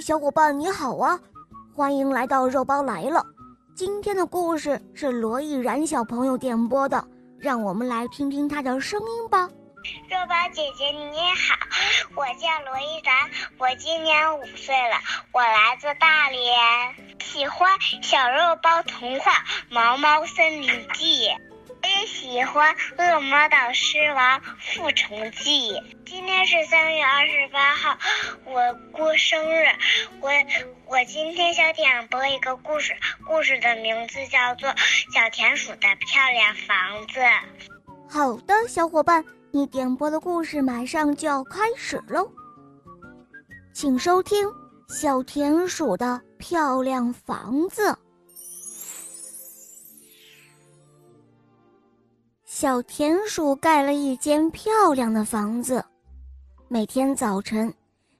小伙伴你好啊！欢迎来到肉包来了。今天的故事是罗毅然小朋友点播的，让我们来听听他的声音吧。肉包姐姐你好，我叫罗毅然，我今年五岁了，我来自大连，喜欢《小肉包童话》《毛毛森林记》。喜欢《恶魔岛狮王复仇记》。今天是三月二十八号，我过生日。我我今天想点播一个故事，故事的名字叫做《小田鼠的漂亮房子》。好的，小伙伴，你点播的故事马上就要开始喽，请收听《小田鼠的漂亮房子》。小田鼠盖了一间漂亮的房子，每天早晨，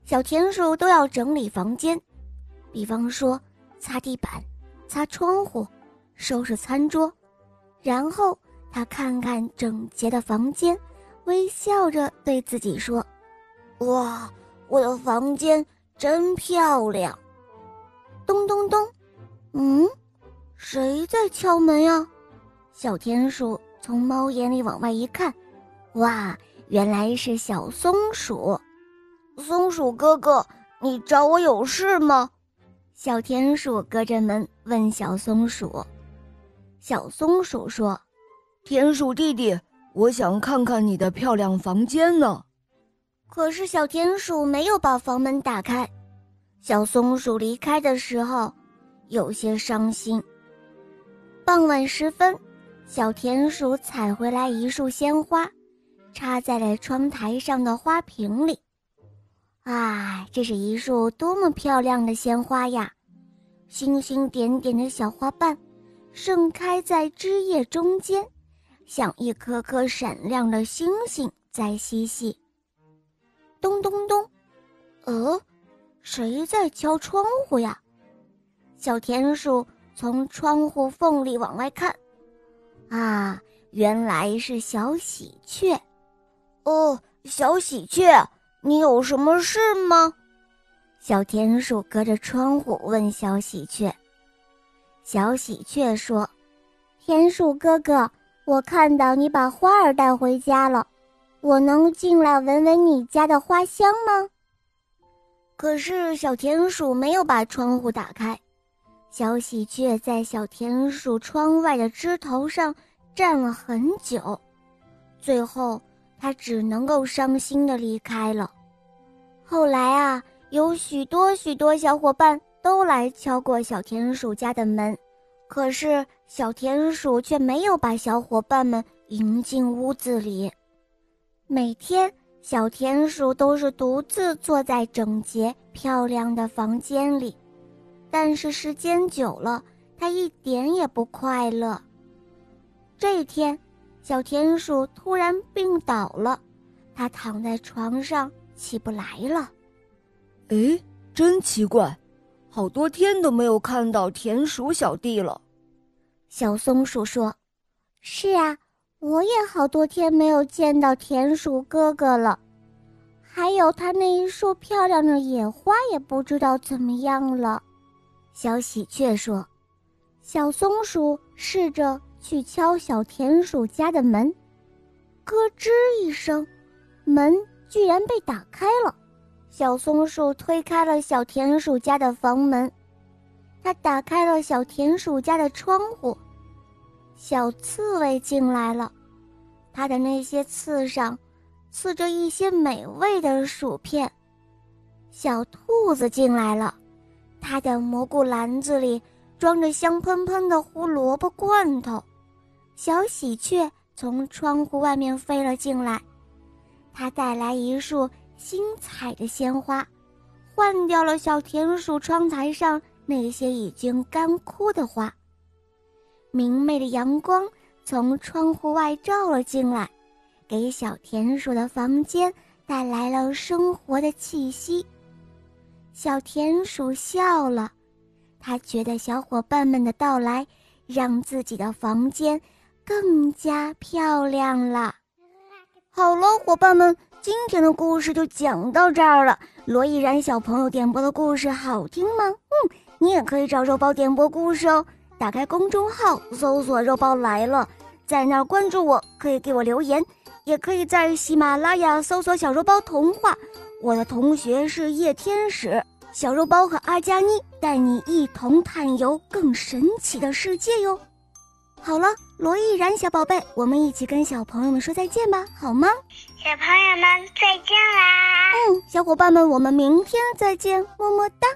小田鼠都要整理房间，比方说擦地板、擦窗户、收拾餐桌，然后他看看整洁的房间，微笑着对自己说：“哇，我的房间真漂亮！”咚咚咚，嗯，谁在敲门呀？小田鼠。从猫眼里往外一看，哇，原来是小松鼠。松鼠哥哥，你找我有事吗？小田鼠隔着门问小松鼠。小松鼠说：“田鼠弟弟，我想看看你的漂亮房间呢。”可是小田鼠没有把房门打开。小松鼠离开的时候，有些伤心。傍晚时分。小田鼠采回来一束鲜花，插在了窗台上的花瓶里。啊，这是一束多么漂亮的鲜花呀！星星点点的小花瓣，盛开在枝叶中间，像一颗颗闪亮的星星在嬉戏。咚咚咚，呃，谁在敲窗户呀？小田鼠从窗户缝里往外看。啊，原来是小喜鹊。哦，小喜鹊，你有什么事吗？小田鼠隔着窗户问小喜鹊。小喜鹊说：“田鼠哥哥，我看到你把花儿带回家了，我能进来闻闻你家的花香吗？”可是小田鼠没有把窗户打开。小喜鹊在小田鼠窗外的枝头上站了很久，最后它只能够伤心的离开了。后来啊，有许多许多小伙伴都来敲过小田鼠家的门，可是小田鼠却没有把小伙伴们迎进屋子里。每天，小田鼠都是独自坐在整洁漂亮的房间里。但是时间久了，他一点也不快乐。这一天，小田鼠突然病倒了，他躺在床上起不来了。哎，真奇怪，好多天都没有看到田鼠小弟了。小松鼠说：“是啊，我也好多天没有见到田鼠哥哥了。还有他那一束漂亮的野花，也不知道怎么样了。”小喜鹊说：“小松鼠试着去敲小田鼠家的门，咯吱一声，门居然被打开了。小松鼠推开了小田鼠家的房门，它打开了小田鼠家的窗户。小刺猬进来了，它的那些刺上刺着一些美味的薯片。小兔子进来了。”它的蘑菇篮子里装着香喷喷的胡萝卜罐头，小喜鹊从窗户外面飞了进来，它带来一束新采的鲜花，换掉了小田鼠窗台上那些已经干枯的花。明媚的阳光从窗户外照了进来，给小田鼠的房间带来了生活的气息。小田鼠笑了，他觉得小伙伴们的到来让自己的房间更加漂亮了。好了，伙伴们，今天的故事就讲到这儿了。罗依然小朋友点播的故事好听吗？嗯，你也可以找肉包点播故事哦。打开公众号搜索“肉包来了”，在那儿关注我，可以给我留言，也可以在喜马拉雅搜索“小肉包童话”。我的同学是夜天使，小肉包和阿佳妮带你一同探游更神奇的世界哟。好了，罗毅然小宝贝，我们一起跟小朋友们说再见吧，好吗？小朋友们再见啦！嗯，小伙伴们，我们明天再见，么么哒。